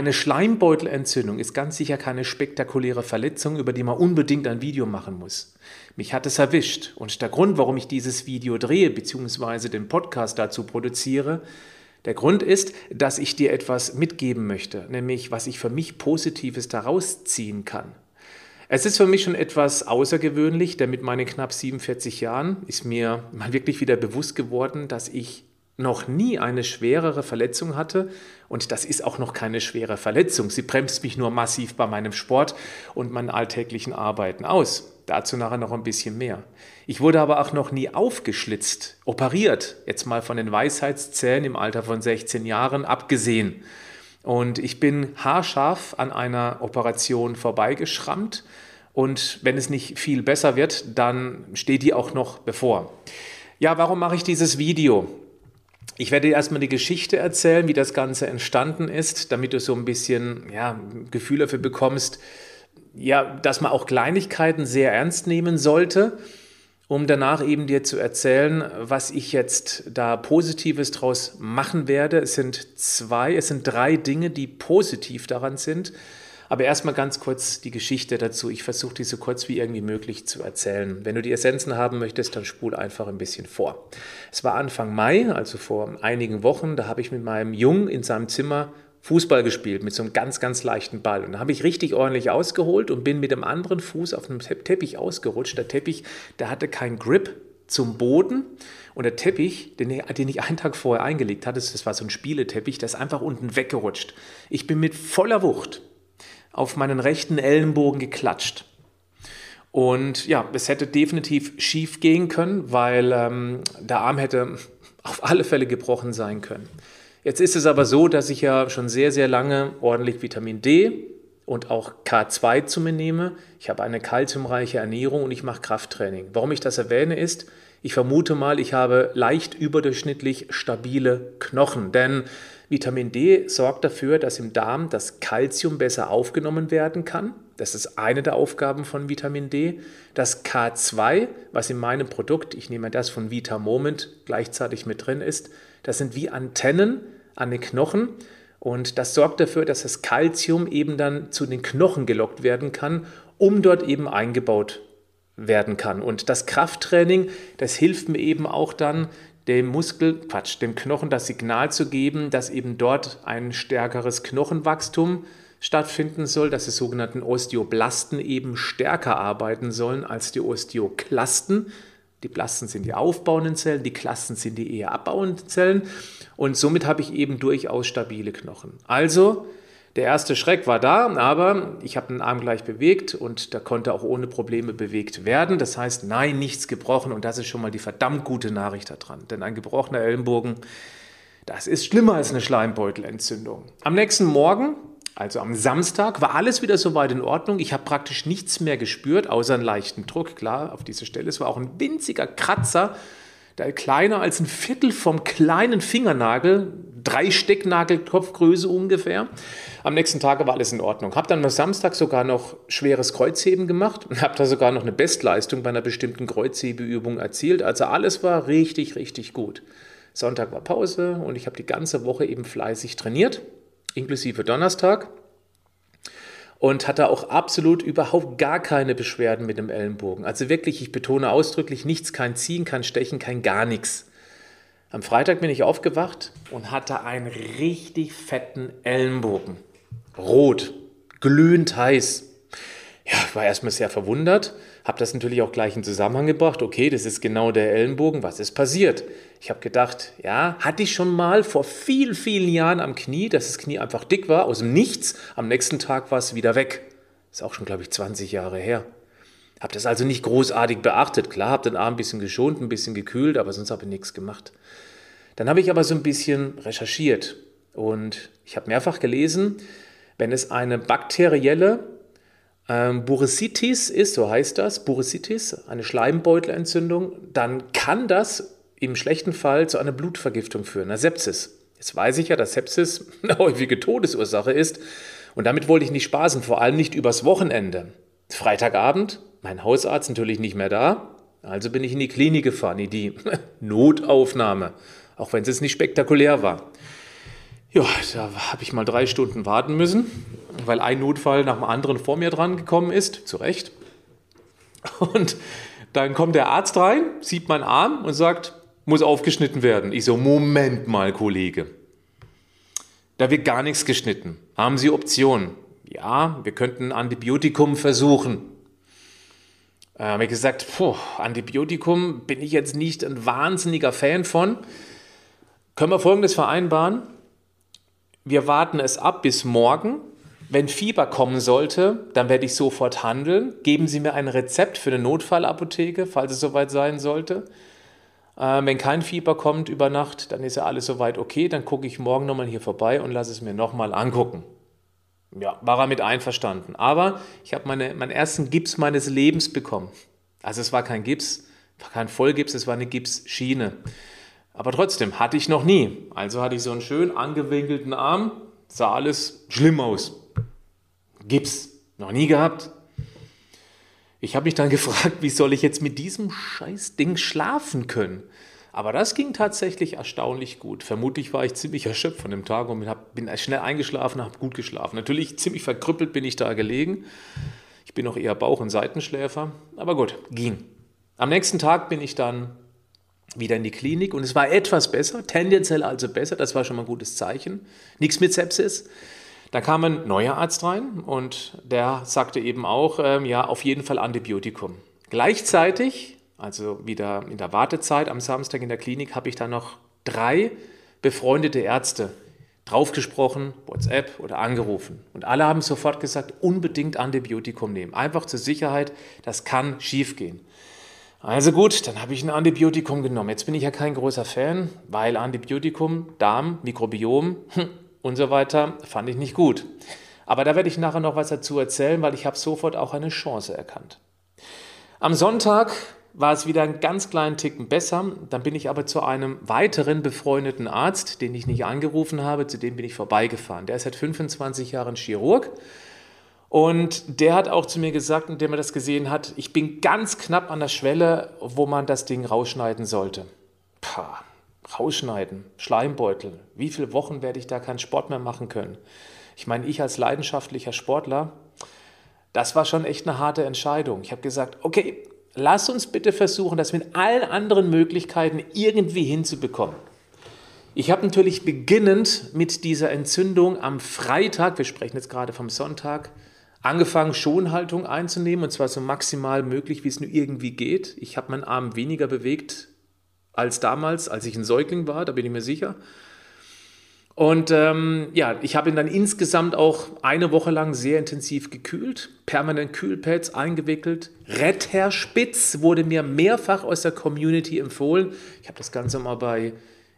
Eine Schleimbeutelentzündung ist ganz sicher keine spektakuläre Verletzung, über die man unbedingt ein Video machen muss. Mich hat es erwischt und der Grund, warum ich dieses Video drehe bzw. den Podcast dazu produziere, der Grund ist, dass ich dir etwas mitgeben möchte, nämlich was ich für mich Positives daraus ziehen kann. Es ist für mich schon etwas außergewöhnlich, denn mit meinen knapp 47 Jahren ist mir mal wirklich wieder bewusst geworden, dass ich noch nie eine schwerere Verletzung hatte. Und das ist auch noch keine schwere Verletzung. Sie bremst mich nur massiv bei meinem Sport und meinen alltäglichen Arbeiten aus. Dazu nachher noch ein bisschen mehr. Ich wurde aber auch noch nie aufgeschlitzt, operiert, jetzt mal von den Weisheitszähnen im Alter von 16 Jahren abgesehen. Und ich bin haarscharf an einer Operation vorbeigeschrammt. Und wenn es nicht viel besser wird, dann steht die auch noch bevor. Ja, warum mache ich dieses Video? Ich werde dir erstmal die Geschichte erzählen, wie das Ganze entstanden ist, damit du so ein bisschen ja, Gefühl dafür bekommst, ja, dass man auch Kleinigkeiten sehr ernst nehmen sollte, um danach eben dir zu erzählen, was ich jetzt da Positives draus machen werde. Es sind zwei, es sind drei Dinge, die positiv daran sind. Aber erstmal ganz kurz die Geschichte dazu. Ich versuche die so kurz wie irgendwie möglich zu erzählen. Wenn du die Essenzen haben möchtest, dann spul einfach ein bisschen vor. Es war Anfang Mai, also vor einigen Wochen, da habe ich mit meinem Jungen in seinem Zimmer Fußball gespielt mit so einem ganz, ganz leichten Ball. Und da habe ich richtig ordentlich ausgeholt und bin mit dem anderen Fuß auf einem Teppich ausgerutscht. Der Teppich, der hatte keinen Grip zum Boden. Und der Teppich, den, den ich einen Tag vorher eingelegt hatte, das war so ein Spieleteppich, der ist einfach unten weggerutscht. Ich bin mit voller Wucht auf meinen rechten Ellenbogen geklatscht. Und ja, es hätte definitiv schief gehen können, weil ähm, der Arm hätte auf alle Fälle gebrochen sein können. Jetzt ist es aber so, dass ich ja schon sehr, sehr lange ordentlich Vitamin D und auch K2 zu mir nehme. Ich habe eine kalziumreiche Ernährung und ich mache Krafttraining. Warum ich das erwähne ist, ich vermute mal, ich habe leicht überdurchschnittlich stabile Knochen, denn Vitamin D sorgt dafür, dass im Darm das Kalzium besser aufgenommen werden kann. Das ist eine der Aufgaben von Vitamin D. Das K2, was in meinem Produkt, ich nehme das von Vita Moment, gleichzeitig mit drin ist, das sind wie Antennen an den Knochen und das sorgt dafür, dass das Kalzium eben dann zu den Knochen gelockt werden kann, um dort eben eingebaut werden kann. Und das Krafttraining, das hilft mir eben auch dann, dem Muskel, Quatsch, dem Knochen das Signal zu geben, dass eben dort ein stärkeres Knochenwachstum stattfinden soll, dass die sogenannten Osteoblasten eben stärker arbeiten sollen als die Osteoklasten. Die Blasten sind die aufbauenden Zellen, die Klasten sind die eher abbauenden Zellen und somit habe ich eben durchaus stabile Knochen. Also der erste Schreck war da, aber ich habe den Arm gleich bewegt und der konnte auch ohne Probleme bewegt werden. Das heißt, nein, nichts gebrochen und das ist schon mal die verdammt gute Nachricht daran. Denn ein gebrochener Ellenbogen, das ist schlimmer als eine Schleimbeutelentzündung. Am nächsten Morgen, also am Samstag, war alles wieder soweit in Ordnung. Ich habe praktisch nichts mehr gespürt, außer einen leichten Druck. Klar, auf dieser Stelle. Es war auch ein winziger Kratzer kleiner als ein Viertel vom kleinen Fingernagel, drei Stecknagelkopfgröße ungefähr. Am nächsten Tag war alles in Ordnung. Habe dann am Samstag sogar noch schweres Kreuzheben gemacht und habe da sogar noch eine Bestleistung bei einer bestimmten Kreuzhebeübung erzielt. Also alles war richtig, richtig gut. Sonntag war Pause und ich habe die ganze Woche eben fleißig trainiert, inklusive Donnerstag und hatte auch absolut überhaupt gar keine Beschwerden mit dem Ellenbogen. Also wirklich, ich betone ausdrücklich, nichts, kein Ziehen, kein Stechen, kein gar nichts. Am Freitag bin ich aufgewacht und hatte einen richtig fetten Ellenbogen. Rot, glühend heiß. Ja, ich war erstmal sehr verwundert, habe das natürlich auch gleich in Zusammenhang gebracht. Okay, das ist genau der Ellenbogen, was ist passiert? Ich habe gedacht, ja, hatte ich schon mal vor vielen, vielen Jahren am Knie, dass das Knie einfach dick war, aus dem Nichts. Am nächsten Tag war es wieder weg. Ist auch schon, glaube ich, 20 Jahre her. Habe das also nicht großartig beachtet. Klar, habe den Arm ein bisschen geschont, ein bisschen gekühlt, aber sonst habe ich nichts gemacht. Dann habe ich aber so ein bisschen recherchiert und ich habe mehrfach gelesen, wenn es eine bakterielle ähm, Bursitis ist, so heißt das, Bursitis, eine Schleimbeutelentzündung, dann kann das im schlechten Fall zu einer Blutvergiftung führen, einer Sepsis. Jetzt weiß ich ja, dass Sepsis eine häufige Todesursache ist und damit wollte ich nicht spaßen, vor allem nicht übers Wochenende. Freitagabend, mein Hausarzt natürlich nicht mehr da, also bin ich in die Klinik gefahren, in die Notaufnahme, auch wenn es nicht spektakulär war. Ja, da habe ich mal drei Stunden warten müssen, weil ein Notfall nach dem anderen vor mir dran gekommen ist, zu Recht. Und dann kommt der Arzt rein, sieht meinen Arm und sagt, muss aufgeschnitten werden. Ich so, Moment mal, Kollege. Da wird gar nichts geschnitten. Haben Sie Optionen? Ja, wir könnten ein Antibiotikum versuchen. Äh, habe ich gesagt, puh, Antibiotikum bin ich jetzt nicht ein wahnsinniger Fan von. Können wir Folgendes vereinbaren? Wir warten es ab bis morgen. Wenn Fieber kommen sollte, dann werde ich sofort handeln. Geben Sie mir ein Rezept für eine Notfallapotheke, falls es soweit sein sollte. Äh, wenn kein Fieber kommt über Nacht, dann ist ja alles soweit okay. Dann gucke ich morgen nochmal hier vorbei und lasse es mir nochmal angucken. Ja, war er mit einverstanden. Aber ich habe meine, meinen ersten Gips meines Lebens bekommen. Also es war kein Gips, war kein Vollgips, es war eine Gipsschiene. Aber trotzdem hatte ich noch nie. Also hatte ich so einen schön angewinkelten Arm, sah alles schlimm aus. Gips, noch nie gehabt. Ich habe mich dann gefragt, wie soll ich jetzt mit diesem Scheißding schlafen können? Aber das ging tatsächlich erstaunlich gut. Vermutlich war ich ziemlich erschöpft von dem Tag und bin schnell eingeschlafen, habe gut geschlafen. Natürlich ziemlich verkrüppelt bin ich da gelegen. Ich bin auch eher Bauch- und Seitenschläfer, aber gut, ging. Am nächsten Tag bin ich dann wieder in die Klinik und es war etwas besser, tendenziell also besser, das war schon mal ein gutes Zeichen. Nichts mit Sepsis. Da kam ein neuer Arzt rein und der sagte eben auch, ähm, ja, auf jeden Fall Antibiotikum. Gleichzeitig, also wieder in der Wartezeit am Samstag in der Klinik, habe ich dann noch drei befreundete Ärzte draufgesprochen, WhatsApp oder angerufen. Und alle haben sofort gesagt, unbedingt Antibiotikum nehmen. Einfach zur Sicherheit, das kann schiefgehen. Also gut, dann habe ich ein Antibiotikum genommen. Jetzt bin ich ja kein großer Fan, weil Antibiotikum, Darm, Mikrobiom, hm, und so weiter, fand ich nicht gut. Aber da werde ich nachher noch was dazu erzählen, weil ich habe sofort auch eine Chance erkannt. Am Sonntag war es wieder einen ganz kleinen Ticken besser. Dann bin ich aber zu einem weiteren befreundeten Arzt, den ich nicht angerufen habe, zu dem bin ich vorbeigefahren. Der ist seit 25 Jahren Chirurg. Und der hat auch zu mir gesagt, indem er das gesehen hat, ich bin ganz knapp an der Schwelle, wo man das Ding rausschneiden sollte. Pah, rausschneiden, Schleimbeutel. Wie viele Wochen werde ich da keinen Sport mehr machen können? Ich meine, ich als leidenschaftlicher Sportler, das war schon echt eine harte Entscheidung. Ich habe gesagt, okay, lass uns bitte versuchen, das mit allen anderen Möglichkeiten irgendwie hinzubekommen. Ich habe natürlich beginnend mit dieser Entzündung am Freitag, wir sprechen jetzt gerade vom Sonntag, angefangen, Schonhaltung einzunehmen und zwar so maximal möglich, wie es nur irgendwie geht. Ich habe meinen Arm weniger bewegt als damals, als ich ein Säugling war, da bin ich mir sicher. Und ähm, ja, ich habe ihn dann insgesamt auch eine Woche lang sehr intensiv gekühlt, permanent Kühlpads eingewickelt. Retterspitz wurde mir mehrfach aus der Community empfohlen. Ich habe das Ganze mal bei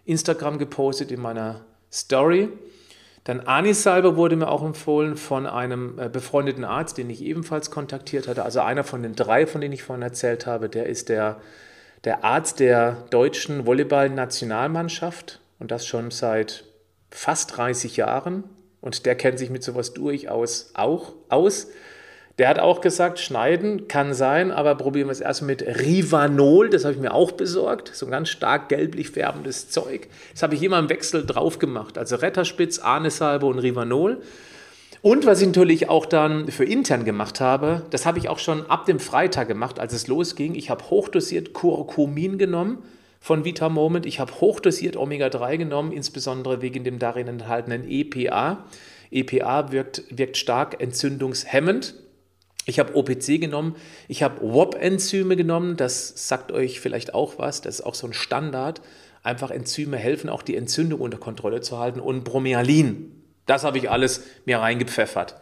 Instagram gepostet in meiner Story. Dann Anisalbe wurde mir auch empfohlen von einem äh, befreundeten Arzt, den ich ebenfalls kontaktiert hatte. Also einer von den drei, von denen ich vorhin erzählt habe, der ist der der Arzt der deutschen Volleyball-Nationalmannschaft und das schon seit fast 30 Jahren. Und der kennt sich mit sowas durchaus auch aus. Der hat auch gesagt, schneiden kann sein, aber probieren wir es erst mit Rivanol. Das habe ich mir auch besorgt. So ein ganz stark gelblich färbendes Zeug. Das habe ich immer im Wechsel drauf gemacht. Also Retterspitz, Ahnesalbe und Rivanol. Und was ich natürlich auch dann für intern gemacht habe, das habe ich auch schon ab dem Freitag gemacht, als es losging. Ich habe hochdosiert Curcumin genommen von Vita Moment. Ich habe hochdosiert Omega-3 genommen, insbesondere wegen dem darin enthaltenen EPA. EPA wirkt, wirkt stark entzündungshemmend. Ich habe OPC genommen, ich habe WOP-Enzyme genommen, das sagt euch vielleicht auch was, das ist auch so ein Standard. Einfach Enzyme helfen, auch die Entzündung unter Kontrolle zu halten und Bromealin. Das habe ich alles mir reingepfeffert.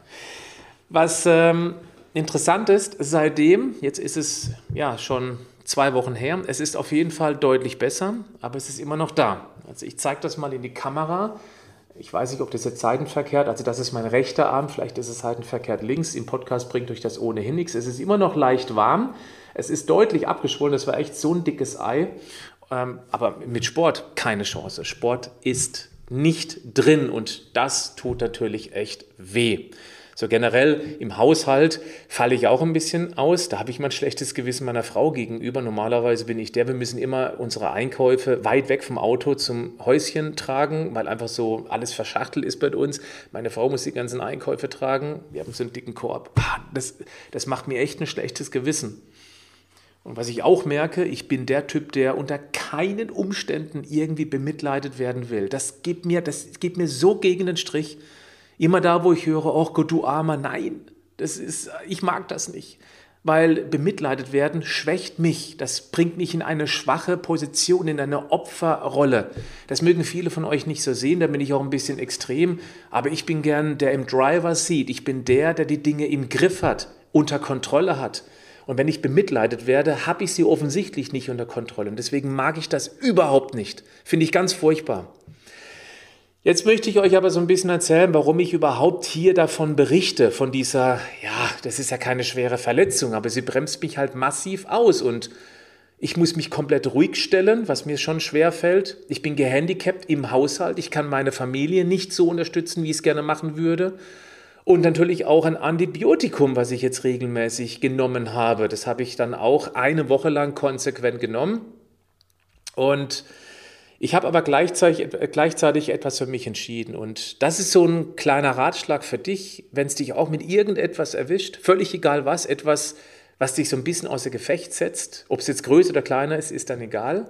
Was ähm, interessant ist, seitdem, jetzt ist es ja schon zwei Wochen her, es ist auf jeden Fall deutlich besser, aber es ist immer noch da. Also ich zeige das mal in die Kamera. Ich weiß nicht, ob das jetzt seitenverkehrt, also das ist mein rechter Arm, vielleicht ist es seitenverkehrt links. Im Podcast bringt euch das ohnehin nichts. Es ist immer noch leicht warm. Es ist deutlich abgeschwollen, das war echt so ein dickes Ei. Ähm, aber mit Sport keine Chance. Sport ist nicht drin und das tut natürlich echt weh. So generell im Haushalt falle ich auch ein bisschen aus. Da habe ich mal ein schlechtes Gewissen meiner Frau gegenüber. Normalerweise bin ich der, wir müssen immer unsere Einkäufe weit weg vom Auto zum Häuschen tragen, weil einfach so alles verschachtelt ist bei uns. Meine Frau muss die ganzen Einkäufe tragen. Wir haben so einen dicken Korb. Das, das macht mir echt ein schlechtes Gewissen. Und was ich auch merke, ich bin der Typ, der unter keinen Umständen irgendwie bemitleidet werden will. Das gibt mir, das gibt mir so gegen den Strich. Immer da, wo ich höre, oh Gott, du Armer, nein, das ist, ich mag das nicht. Weil bemitleidet werden schwächt mich. Das bringt mich in eine schwache Position, in eine Opferrolle. Das mögen viele von euch nicht so sehen, da bin ich auch ein bisschen extrem. Aber ich bin gern der im Driver sieht. Ich bin der, der die Dinge im Griff hat, unter Kontrolle hat. Und wenn ich bemitleidet werde, habe ich sie offensichtlich nicht unter Kontrolle. Und deswegen mag ich das überhaupt nicht. Finde ich ganz furchtbar. Jetzt möchte ich euch aber so ein bisschen erzählen, warum ich überhaupt hier davon berichte, von dieser, ja, das ist ja keine schwere Verletzung, aber sie bremst mich halt massiv aus und ich muss mich komplett ruhig stellen, was mir schon schwer fällt. Ich bin gehandicapt im Haushalt, ich kann meine Familie nicht so unterstützen, wie ich es gerne machen würde. Und natürlich auch ein Antibiotikum, was ich jetzt regelmäßig genommen habe. Das habe ich dann auch eine Woche lang konsequent genommen. Und ich habe aber gleichzeitig, gleichzeitig etwas für mich entschieden. Und das ist so ein kleiner Ratschlag für dich, wenn es dich auch mit irgendetwas erwischt, völlig egal was, etwas, was dich so ein bisschen außer Gefecht setzt. Ob es jetzt größer oder kleiner ist, ist dann egal.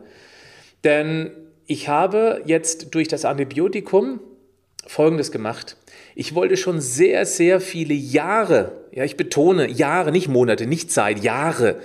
Denn ich habe jetzt durch das Antibiotikum Folgendes gemacht. Ich wollte schon sehr, sehr viele Jahre, ja, ich betone Jahre, nicht Monate, nicht Zeit, Jahre,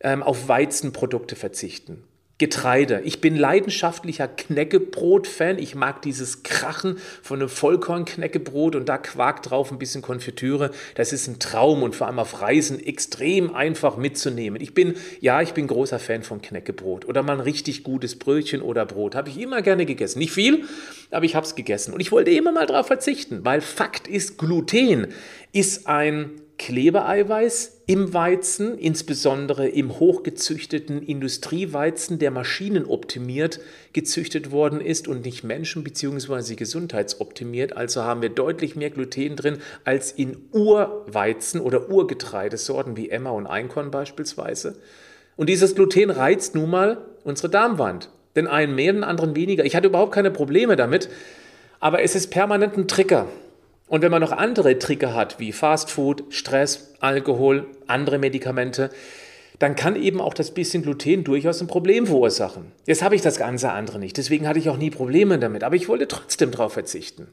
ähm, auf Weizenprodukte verzichten. Getreide. Ich bin leidenschaftlicher Knäckebrot-Fan. Ich mag dieses Krachen von einem Vollkorn-Knäckebrot und da Quark drauf, ein bisschen Konfitüre. Das ist ein Traum und vor allem auf Reisen extrem einfach mitzunehmen. Ich bin, ja, ich bin großer Fan von Knäckebrot oder mal ein richtig gutes Brötchen oder Brot. Habe ich immer gerne gegessen. Nicht viel, aber ich habe es gegessen. Und ich wollte immer mal darauf verzichten, weil Fakt ist, Gluten ist ein Klebeeiweiß im Weizen, insbesondere im hochgezüchteten Industrieweizen, der maschinenoptimiert gezüchtet worden ist und nicht menschen- bzw. gesundheitsoptimiert. Also haben wir deutlich mehr Gluten drin als in Urweizen oder Urgetreidesorten wie Emma und Einkorn beispielsweise. Und dieses Gluten reizt nun mal unsere Darmwand. Den einen mehr, den anderen weniger. Ich hatte überhaupt keine Probleme damit, aber es ist permanent ein Trigger. Und wenn man noch andere Trigger hat, wie Fastfood, Stress, Alkohol, andere Medikamente, dann kann eben auch das bisschen Gluten durchaus ein Problem verursachen. Jetzt habe ich das ganze andere nicht, deswegen hatte ich auch nie Probleme damit, aber ich wollte trotzdem darauf verzichten.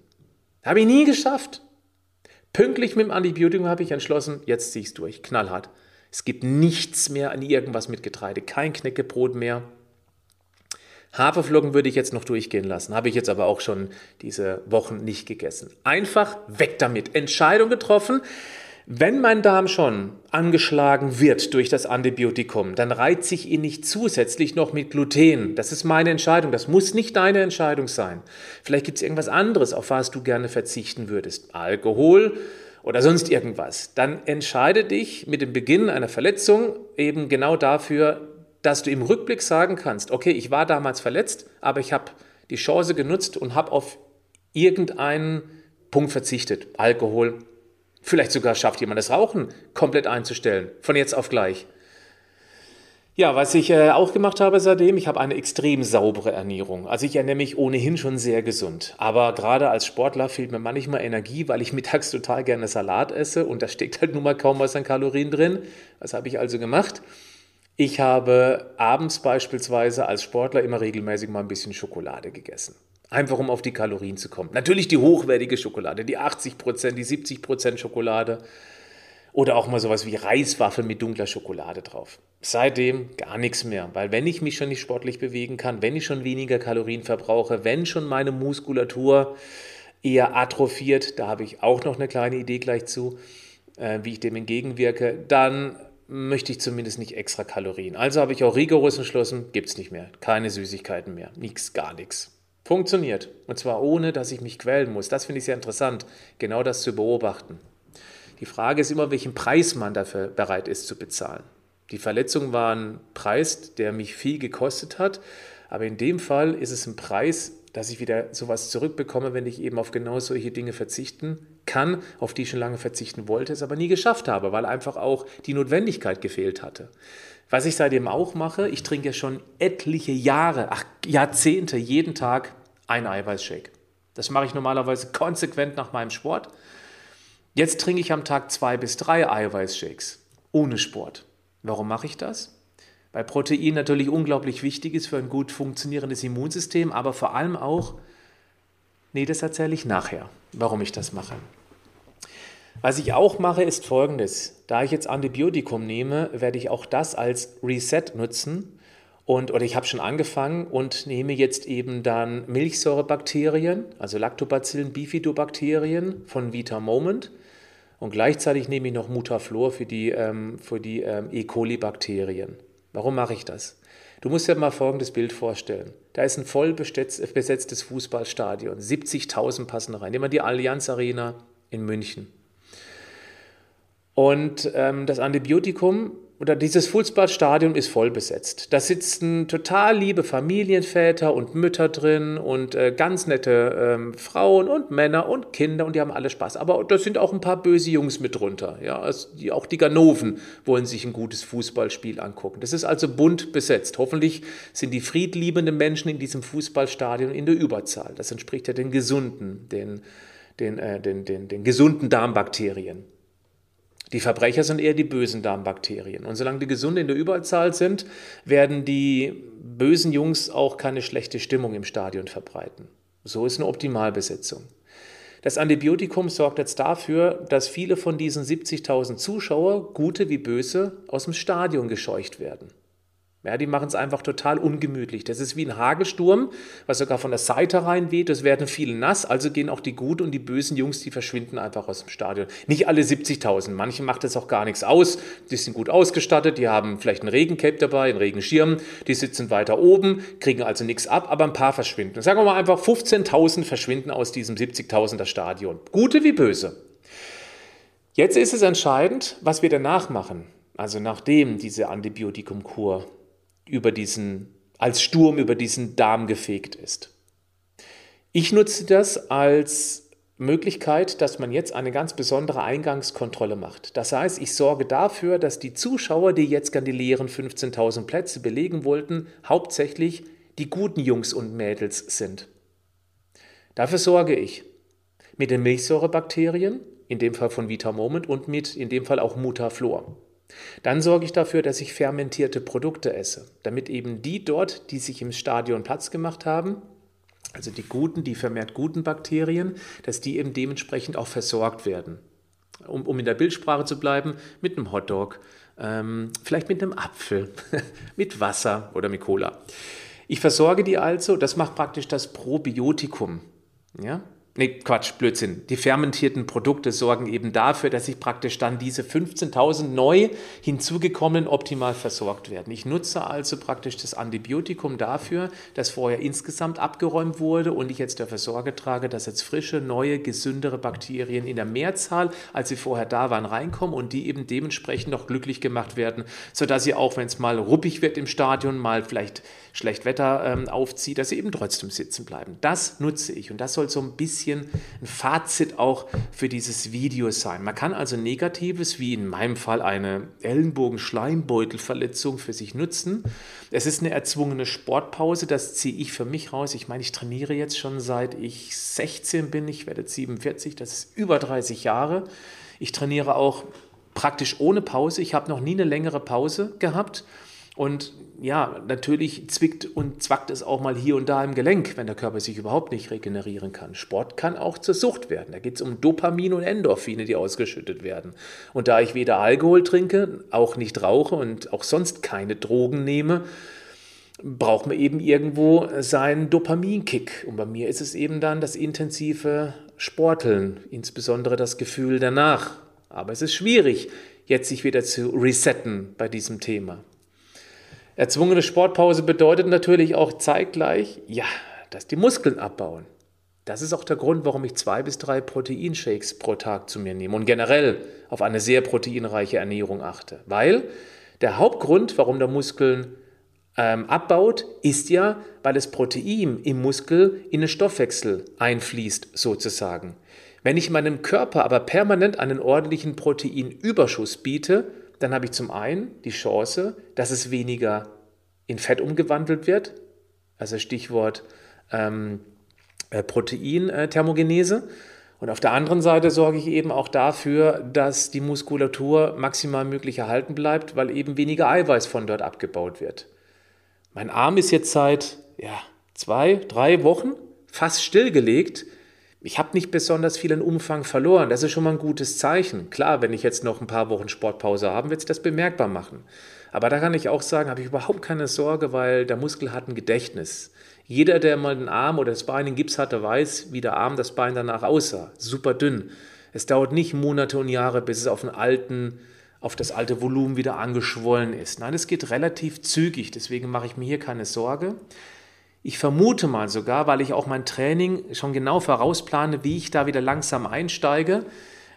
Habe ich nie geschafft. Pünktlich mit dem Antibiotikum habe ich entschlossen, jetzt ziehe ich es durch, knallhart. Es gibt nichts mehr an irgendwas mit Getreide, kein Knäckebrot mehr, Haferflocken würde ich jetzt noch durchgehen lassen, habe ich jetzt aber auch schon diese Wochen nicht gegessen. Einfach weg damit. Entscheidung getroffen. Wenn mein Darm schon angeschlagen wird durch das Antibiotikum, dann reize ich ihn nicht zusätzlich noch mit Gluten. Das ist meine Entscheidung. Das muss nicht deine Entscheidung sein. Vielleicht gibt es irgendwas anderes, auf was du gerne verzichten würdest. Alkohol oder sonst irgendwas. Dann entscheide dich mit dem Beginn einer Verletzung eben genau dafür, dass du im Rückblick sagen kannst, okay, ich war damals verletzt, aber ich habe die Chance genutzt und habe auf irgendeinen Punkt verzichtet. Alkohol, vielleicht sogar schafft jemand das Rauchen komplett einzustellen, von jetzt auf gleich. Ja, was ich äh, auch gemacht habe seitdem, ich habe eine extrem saubere Ernährung. Also ich ernähre mich ohnehin schon sehr gesund. Aber gerade als Sportler fehlt mir manchmal Energie, weil ich mittags total gerne Salat esse und da steckt halt nun mal kaum was an Kalorien drin. Was habe ich also gemacht? Ich habe abends beispielsweise als Sportler immer regelmäßig mal ein bisschen Schokolade gegessen. Einfach um auf die Kalorien zu kommen. Natürlich die hochwertige Schokolade, die 80%, die 70% Schokolade. Oder auch mal sowas wie Reiswaffeln mit dunkler Schokolade drauf. Seitdem gar nichts mehr, weil wenn ich mich schon nicht sportlich bewegen kann, wenn ich schon weniger Kalorien verbrauche, wenn schon meine Muskulatur eher atrophiert, da habe ich auch noch eine kleine Idee gleich zu, äh, wie ich dem entgegenwirke, dann möchte ich zumindest nicht extra Kalorien. Also habe ich auch rigoros entschlossen, gibt es nicht mehr. Keine Süßigkeiten mehr. Nichts, gar nichts. Funktioniert. Und zwar ohne, dass ich mich quälen muss. Das finde ich sehr interessant, genau das zu beobachten. Die Frage ist immer, welchen Preis man dafür bereit ist zu bezahlen. Die Verletzung war ein Preis, der mich viel gekostet hat, Aber in dem Fall ist es ein Preis, dass ich wieder sowas zurückbekomme, wenn ich eben auf genau solche Dinge verzichten kann, auf die ich schon lange verzichten wollte, es aber nie geschafft habe, weil einfach auch die Notwendigkeit gefehlt hatte. Was ich seitdem auch mache, ich trinke ja schon etliche Jahre, ach Jahrzehnte, jeden Tag einen Eiweißshake. Das mache ich normalerweise konsequent nach meinem Sport. Jetzt trinke ich am Tag zwei bis drei Eiweißshakes ohne Sport. Warum mache ich das? Weil Protein natürlich unglaublich wichtig ist für ein gut funktionierendes Immunsystem, aber vor allem auch, nee, das erzähle ich nachher, warum ich das mache. Was ich auch mache, ist folgendes. Da ich jetzt Antibiotikum nehme, werde ich auch das als Reset nutzen. Und, oder ich habe schon angefangen und nehme jetzt eben dann Milchsäurebakterien, also Lactobacillen, Bifidobakterien von Vita Moment. Und gleichzeitig nehme ich noch Mutaflor für die, ähm, für die ähm, E. coli-Bakterien. Warum mache ich das? Du musst dir mal folgendes Bild vorstellen. Da ist ein voll besetztes Fußballstadion. 70.000 passen rein. Nehmen wir die Allianz Arena in München. Und ähm, das Antibiotikum oder dieses Fußballstadion ist voll besetzt. Da sitzen total liebe Familienväter und Mütter drin und äh, ganz nette ähm, Frauen und Männer und Kinder und die haben alle Spaß. Aber da sind auch ein paar böse Jungs mit drunter. Ja? Also die, auch die Ganoven wollen sich ein gutes Fußballspiel angucken. Das ist also bunt besetzt. Hoffentlich sind die friedliebenden Menschen in diesem Fußballstadion in der Überzahl. Das entspricht ja den gesunden, den, den, äh, den, den, den gesunden Darmbakterien. Die Verbrecher sind eher die bösen Darmbakterien. Und solange die Gesunden in der Überzahl sind, werden die bösen Jungs auch keine schlechte Stimmung im Stadion verbreiten. So ist eine Optimalbesetzung. Das Antibiotikum sorgt jetzt dafür, dass viele von diesen 70.000 Zuschauer, gute wie böse, aus dem Stadion gescheucht werden. Ja, die machen es einfach total ungemütlich. Das ist wie ein Hagelsturm, was sogar von der Seite reinweht. Es werden viele nass, also gehen auch die guten und die bösen Jungs, die verschwinden einfach aus dem Stadion. Nicht alle 70.000, manche macht das auch gar nichts aus. Die sind gut ausgestattet, die haben vielleicht ein Regencape dabei, einen Regenschirm, die sitzen weiter oben, kriegen also nichts ab, aber ein paar verschwinden. Sagen wir mal einfach, 15.000 verschwinden aus diesem 70.000er Stadion. Gute wie böse. Jetzt ist es entscheidend, was wir danach machen. Also nachdem diese Antibiotikumkur über diesen, als Sturm über diesen Darm gefegt ist. Ich nutze das als Möglichkeit, dass man jetzt eine ganz besondere Eingangskontrolle macht. Das heißt, ich sorge dafür, dass die Zuschauer, die jetzt gerne die leeren 15.000 Plätze belegen wollten, hauptsächlich die guten Jungs und Mädels sind. Dafür sorge ich mit den Milchsäurebakterien, in dem Fall von Vita Moment und mit in dem Fall auch Mutaflor. Dann sorge ich dafür, dass ich fermentierte Produkte esse, damit eben die dort, die sich im Stadion Platz gemacht haben, also die guten, die vermehrt guten Bakterien, dass die eben dementsprechend auch versorgt werden. Um, um in der Bildsprache zu bleiben, mit einem Hotdog, ähm, vielleicht mit einem Apfel, mit Wasser oder mit Cola. Ich versorge die also, das macht praktisch das Probiotikum. Ja? Nee, Quatsch, Blödsinn. Die fermentierten Produkte sorgen eben dafür, dass sich praktisch dann diese 15.000 neu hinzugekommenen optimal versorgt werden. Ich nutze also praktisch das Antibiotikum dafür, dass vorher insgesamt abgeräumt wurde und ich jetzt dafür Sorge trage, dass jetzt frische, neue, gesündere Bakterien in der Mehrzahl, als sie vorher da waren, reinkommen und die eben dementsprechend noch glücklich gemacht werden, sodass sie auch, wenn es mal ruppig wird im Stadion, mal vielleicht schlecht Wetter ähm, aufzieht, dass sie eben trotzdem sitzen bleiben. Das nutze ich und das soll so ein bisschen ein Fazit auch für dieses Video sein. Man kann also Negatives, wie in meinem Fall eine Ellenbogen-Schleimbeutelverletzung für sich nutzen. Es ist eine erzwungene Sportpause, das ziehe ich für mich raus. Ich meine, ich trainiere jetzt schon seit ich 16 bin, ich werde jetzt 47, das ist über 30 Jahre. Ich trainiere auch praktisch ohne Pause. Ich habe noch nie eine längere Pause gehabt. Und ja, natürlich zwickt und zwackt es auch mal hier und da im Gelenk, wenn der Körper sich überhaupt nicht regenerieren kann. Sport kann auch zur Sucht werden. Da geht es um Dopamin und Endorphine, die ausgeschüttet werden. Und da ich weder Alkohol trinke, auch nicht rauche und auch sonst keine Drogen nehme, braucht man eben irgendwo seinen Dopaminkick. Und bei mir ist es eben dann das intensive Sporteln, insbesondere das Gefühl danach. Aber es ist schwierig, jetzt sich wieder zu resetten bei diesem Thema. Erzwungene Sportpause bedeutet natürlich auch zeitgleich, ja, dass die Muskeln abbauen. Das ist auch der Grund, warum ich zwei bis drei Proteinshakes pro Tag zu mir nehme und generell auf eine sehr proteinreiche Ernährung achte. Weil der Hauptgrund, warum der Muskeln ähm, abbaut, ist ja, weil das Protein im Muskel in den Stoffwechsel einfließt, sozusagen. Wenn ich meinem Körper aber permanent einen ordentlichen Proteinüberschuss biete, dann habe ich zum einen die Chance, dass es weniger in Fett umgewandelt wird, also Stichwort ähm, äh, Proteinthermogenese. Und auf der anderen Seite sorge ich eben auch dafür, dass die Muskulatur maximal möglich erhalten bleibt, weil eben weniger Eiweiß von dort abgebaut wird. Mein Arm ist jetzt seit ja, zwei, drei Wochen fast stillgelegt. Ich habe nicht besonders viel an Umfang verloren. Das ist schon mal ein gutes Zeichen. Klar, wenn ich jetzt noch ein paar Wochen Sportpause habe, wird sich das bemerkbar machen. Aber da kann ich auch sagen, habe ich überhaupt keine Sorge, weil der Muskel hat ein Gedächtnis. Jeder, der mal den Arm oder das Bein in Gips hatte, weiß, wie der Arm das Bein danach aussah. Super dünn. Es dauert nicht Monate und Jahre, bis es auf, den alten, auf das alte Volumen wieder angeschwollen ist. Nein, es geht relativ zügig. Deswegen mache ich mir hier keine Sorge. Ich vermute mal sogar, weil ich auch mein Training schon genau vorausplane, wie ich da wieder langsam einsteige,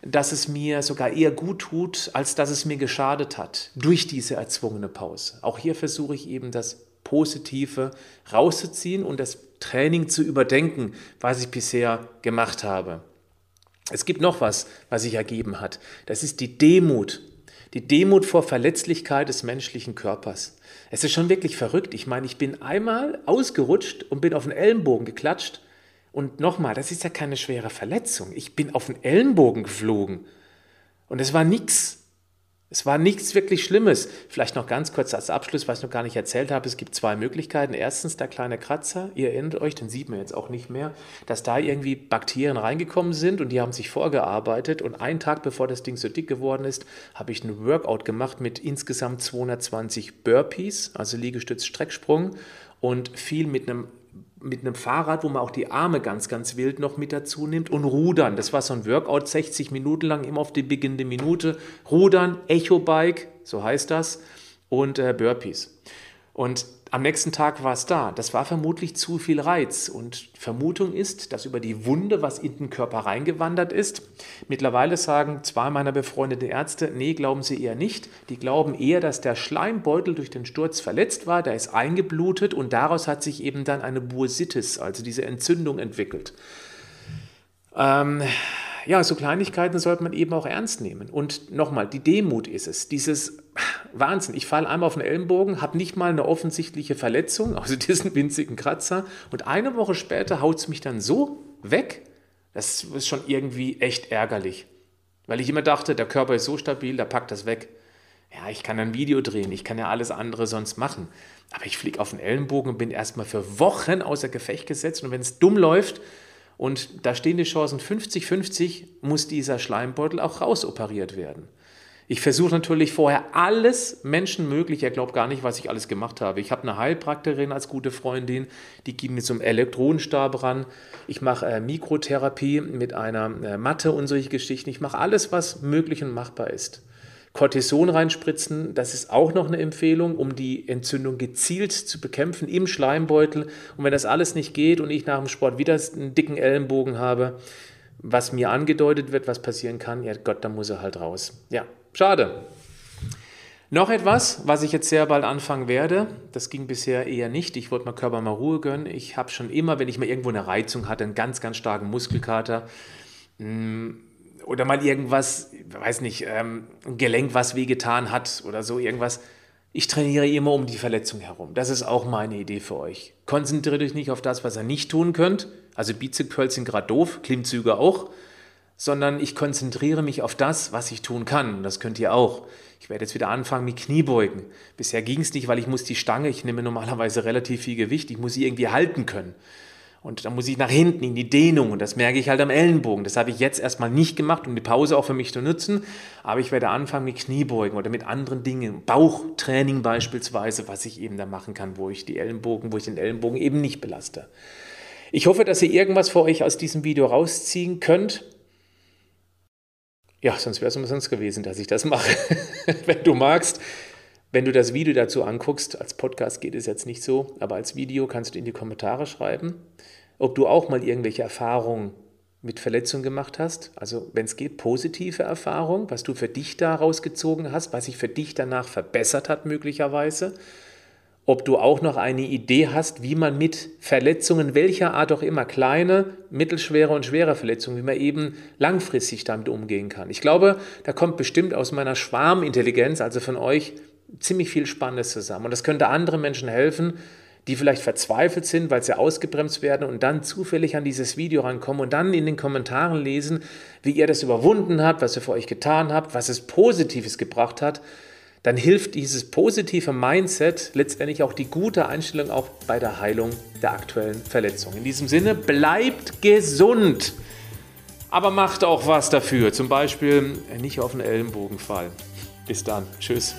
dass es mir sogar eher gut tut, als dass es mir geschadet hat durch diese erzwungene Pause. Auch hier versuche ich eben das Positive rauszuziehen und das Training zu überdenken, was ich bisher gemacht habe. Es gibt noch was, was sich ergeben hat. Das ist die Demut. Die Demut vor Verletzlichkeit des menschlichen Körpers. Es ist schon wirklich verrückt. Ich meine, ich bin einmal ausgerutscht und bin auf den Ellenbogen geklatscht. Und nochmal, das ist ja keine schwere Verletzung. Ich bin auf den Ellenbogen geflogen. Und es war nichts. Es war nichts wirklich Schlimmes. Vielleicht noch ganz kurz als Abschluss, was ich noch gar nicht erzählt habe. Es gibt zwei Möglichkeiten. Erstens der kleine Kratzer. Ihr erinnert euch, den sieht man jetzt auch nicht mehr, dass da irgendwie Bakterien reingekommen sind und die haben sich vorgearbeitet. Und einen Tag bevor das Ding so dick geworden ist, habe ich ein Workout gemacht mit insgesamt 220 Burpees, also Liegestütz, Strecksprung und viel mit einem mit einem Fahrrad, wo man auch die Arme ganz, ganz wild noch mit dazu nimmt und Rudern. Das war so ein Workout, 60 Minuten lang, immer auf die beginnende Minute. Rudern, Echo-Bike, so heißt das, und äh, Burpees. Und am nächsten Tag war es da. Das war vermutlich zu viel Reiz. Und Vermutung ist, dass über die Wunde, was in den Körper reingewandert ist, mittlerweile sagen zwei meiner befreundeten Ärzte, nee, glauben sie eher nicht. Die glauben eher, dass der Schleimbeutel durch den Sturz verletzt war, der ist eingeblutet und daraus hat sich eben dann eine Bursitis, also diese Entzündung entwickelt. Ähm, ja, so Kleinigkeiten sollte man eben auch ernst nehmen. Und nochmal, die Demut ist es. Dieses Wahnsinn. Ich falle einmal auf den Ellenbogen, habe nicht mal eine offensichtliche Verletzung, also diesen winzigen Kratzer. Und eine Woche später haut es mich dann so weg. Das ist schon irgendwie echt ärgerlich. Weil ich immer dachte, der Körper ist so stabil, der packt das weg. Ja, ich kann ein Video drehen, ich kann ja alles andere sonst machen. Aber ich fliege auf den Ellenbogen und bin erstmal für Wochen außer Gefecht gesetzt. Und wenn es dumm läuft, und da stehen die Chancen 50-50, muss dieser Schleimbeutel auch rausoperiert werden. Ich versuche natürlich vorher alles Menschenmögliche. Er glaubt gar nicht, was ich alles gemacht habe. Ich habe eine Heilpraktikerin als gute Freundin, die geht mir zum Elektronenstab ran. Ich mache äh, Mikrotherapie mit einer äh, Matte und solche Geschichten. Ich mache alles, was möglich und machbar ist. Cortison reinspritzen, das ist auch noch eine Empfehlung, um die Entzündung gezielt zu bekämpfen im Schleimbeutel. Und wenn das alles nicht geht und ich nach dem Sport wieder einen dicken Ellenbogen habe, was mir angedeutet wird, was passieren kann, ja Gott, dann muss er halt raus. Ja, schade. Noch etwas, was ich jetzt sehr bald anfangen werde, das ging bisher eher nicht. Ich wollte meinem Körper mal Ruhe gönnen. Ich habe schon immer, wenn ich mal irgendwo eine Reizung hatte, einen ganz, ganz starken Muskelkater. Hm, oder mal irgendwas, weiß nicht, ähm, ein Gelenk, was wehgetan hat oder so irgendwas. Ich trainiere immer um die Verletzung herum. Das ist auch meine Idee für euch. Konzentriert euch nicht auf das, was ihr nicht tun könnt. Also Bizep-Curls sind gerade doof, Klimmzüge auch. Sondern ich konzentriere mich auf das, was ich tun kann. Das könnt ihr auch. Ich werde jetzt wieder anfangen mit Kniebeugen. Bisher ging es nicht, weil ich muss die Stange, ich nehme normalerweise relativ viel Gewicht, ich muss sie irgendwie halten können. Und dann muss ich nach hinten in die Dehnung und das merke ich halt am Ellenbogen. Das habe ich jetzt erstmal nicht gemacht, um die Pause auch für mich zu nutzen. Aber ich werde anfangen mit Kniebeugen oder mit anderen Dingen. Bauchtraining beispielsweise, was ich eben da machen kann, wo ich die Ellenbogen, wo ich den Ellenbogen eben nicht belaste. Ich hoffe, dass ihr irgendwas für euch aus diesem Video rausziehen könnt. Ja, sonst wäre es umsonst gewesen, dass ich das mache. Wenn du magst, wenn du das Video dazu anguckst, als Podcast geht es jetzt nicht so, aber als Video kannst du in die Kommentare schreiben ob du auch mal irgendwelche Erfahrungen mit Verletzungen gemacht hast, also wenn es geht, positive Erfahrungen, was du für dich daraus gezogen hast, was sich für dich danach verbessert hat möglicherweise. ob du auch noch eine Idee hast, wie man mit Verletzungen welcher Art auch immer, kleine, mittelschwere und schwere Verletzungen, wie man eben langfristig damit umgehen kann. Ich glaube, da kommt bestimmt aus meiner Schwarmintelligenz, also von euch, ziemlich viel Spannendes zusammen. Und das könnte anderen Menschen helfen, die vielleicht verzweifelt sind, weil sie ausgebremst werden und dann zufällig an dieses Video rankommen und dann in den Kommentaren lesen, wie ihr das überwunden habt, was ihr für euch getan habt, was es Positives gebracht hat dann hilft dieses positive Mindset letztendlich auch die gute Einstellung auch bei der Heilung der aktuellen Verletzung. In diesem Sinne, bleibt gesund, aber macht auch was dafür. Zum Beispiel nicht auf den Ellenbogen fallen. Bis dann. Tschüss.